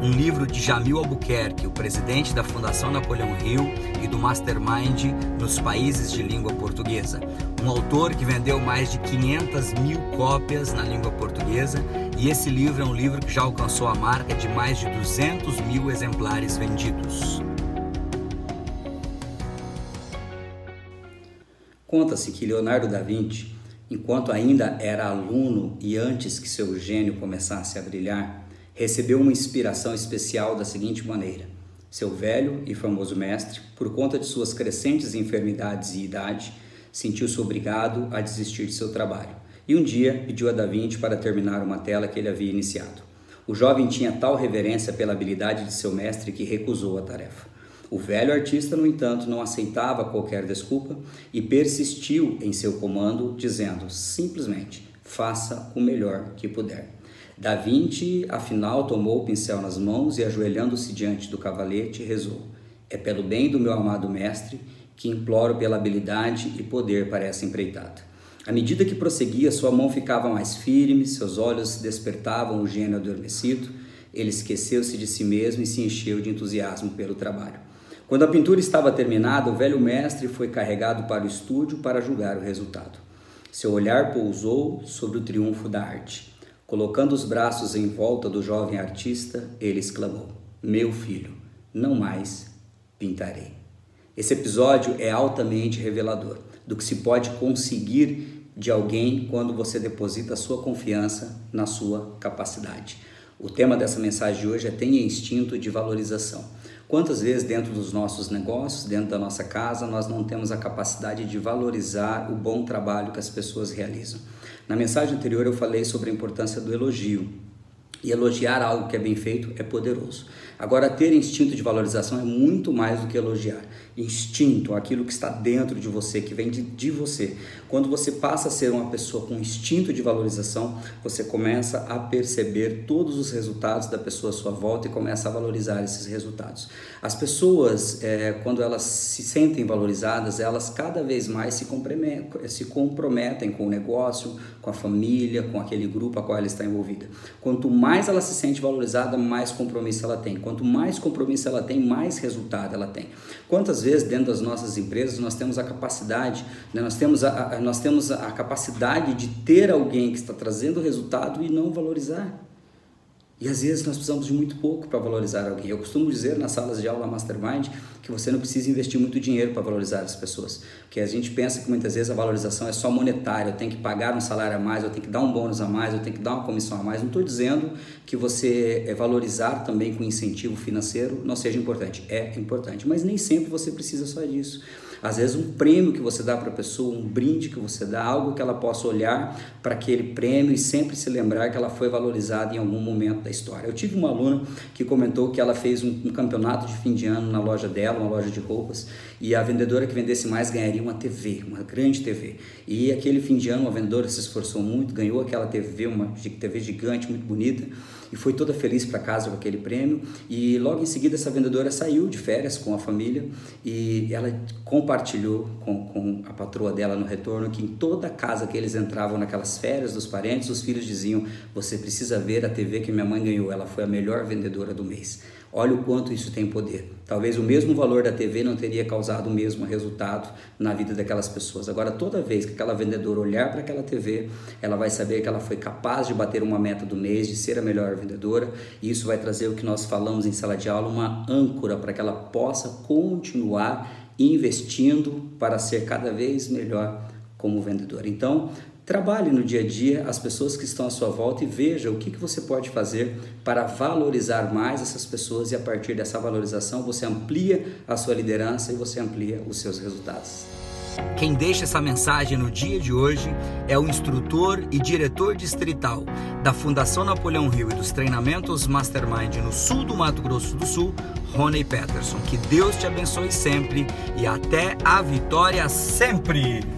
Um livro de Jamil Albuquerque, o presidente da Fundação Napoleão Hill e do Mastermind nos países de língua portuguesa. Um autor que vendeu mais de 500 mil cópias na língua portuguesa e esse livro é um livro que já alcançou a marca de mais de 200 mil exemplares vendidos. Conta-se que Leonardo da Vinci, enquanto ainda era aluno e antes que seu gênio começasse a brilhar, recebeu uma inspiração especial da seguinte maneira: seu velho e famoso mestre, por conta de suas crescentes enfermidades e idade, sentiu-se obrigado a desistir de seu trabalho e um dia pediu a Da Vinci para terminar uma tela que ele havia iniciado. O jovem tinha tal reverência pela habilidade de seu mestre que recusou a tarefa. O velho artista, no entanto, não aceitava qualquer desculpa e persistiu em seu comando, dizendo simplesmente: faça o melhor que puder. Da Vinci, afinal, tomou o pincel nas mãos e, ajoelhando-se diante do cavalete, rezou: É pelo bem do meu amado mestre que imploro pela habilidade e poder para essa empreitada. À medida que prosseguia, sua mão ficava mais firme, seus olhos despertavam o gênio adormecido. Ele esqueceu-se de si mesmo e se encheu de entusiasmo pelo trabalho. Quando a pintura estava terminada, o velho mestre foi carregado para o estúdio para julgar o resultado. Seu olhar pousou sobre o triunfo da arte. Colocando os braços em volta do jovem artista, ele exclamou: Meu filho, não mais pintarei. Esse episódio é altamente revelador do que se pode conseguir de alguém quando você deposita sua confiança na sua capacidade. O tema dessa mensagem de hoje é tenha instinto de valorização. Quantas vezes dentro dos nossos negócios, dentro da nossa casa, nós não temos a capacidade de valorizar o bom trabalho que as pessoas realizam? Na mensagem anterior eu falei sobre a importância do elogio. E elogiar algo que é bem feito é poderoso. Agora, ter instinto de valorização é muito mais do que elogiar. Instinto, aquilo que está dentro de você, que vem de, de você. Quando você passa a ser uma pessoa com instinto de valorização, você começa a perceber todos os resultados da pessoa à sua volta e começa a valorizar esses resultados. As pessoas, é, quando elas se sentem valorizadas, elas cada vez mais se comprometem, se comprometem com o negócio, com a família, com aquele grupo a qual ela está envolvida. Quanto mais ela se sente valorizada, mais compromisso ela tem. Quanto mais compromisso ela tem, mais resultado ela tem. Quantas vezes dentro das nossas empresas nós temos a capacidade, né, nós, temos a, a, nós temos a capacidade de ter alguém que está trazendo resultado e não valorizar? E às vezes nós precisamos de muito pouco para valorizar alguém. Eu costumo dizer nas salas de aula Mastermind que você não precisa investir muito dinheiro para valorizar as pessoas. Porque a gente pensa que muitas vezes a valorização é só monetária, eu tenho que pagar um salário a mais, eu tenho que dar um bônus a mais, eu tenho que dar uma comissão a mais. Não estou dizendo que você é valorizar também com incentivo financeiro não seja importante. É importante, mas nem sempre você precisa só disso. Às vezes um prêmio que você dá para a pessoa, um brinde que você dá, algo que ela possa olhar para aquele prêmio e sempre se lembrar que ela foi valorizada em algum momento da história. Eu tive uma aluna que comentou que ela fez um, um campeonato de fim de ano na loja dela, uma loja de roupas, e a vendedora que vendesse mais ganharia uma TV, uma grande TV. E aquele fim de ano a vendedora se esforçou muito, ganhou aquela TV, uma TV gigante, muito bonita e foi toda feliz para casa com aquele prêmio. E logo em seguida essa vendedora saiu de férias com a família e ela compartilhou com, com a patroa dela no retorno que em toda casa que eles entravam naquelas férias dos parentes, os filhos diziam: Você precisa ver a TV que minha mãe ganhou, ela foi a melhor vendedora do mês. Olha o quanto isso tem poder. Talvez o mesmo valor da TV não teria causado o mesmo resultado na vida daquelas pessoas. Agora, toda vez que aquela vendedora olhar para aquela TV, ela vai saber que ela foi capaz de bater uma meta do mês, de ser a melhor vendedora, e isso vai trazer o que nós falamos em sala de aula, uma âncora para que ela possa continuar investindo para ser cada vez melhor como vendedora. Então, Trabalhe no dia a dia as pessoas que estão à sua volta e veja o que, que você pode fazer para valorizar mais essas pessoas e a partir dessa valorização você amplia a sua liderança e você amplia os seus resultados. Quem deixa essa mensagem no dia de hoje é o instrutor e diretor distrital da Fundação Napoleão Rio e dos treinamentos Mastermind no sul do Mato Grosso do Sul, Rony Peterson. Que Deus te abençoe sempre e até a vitória sempre!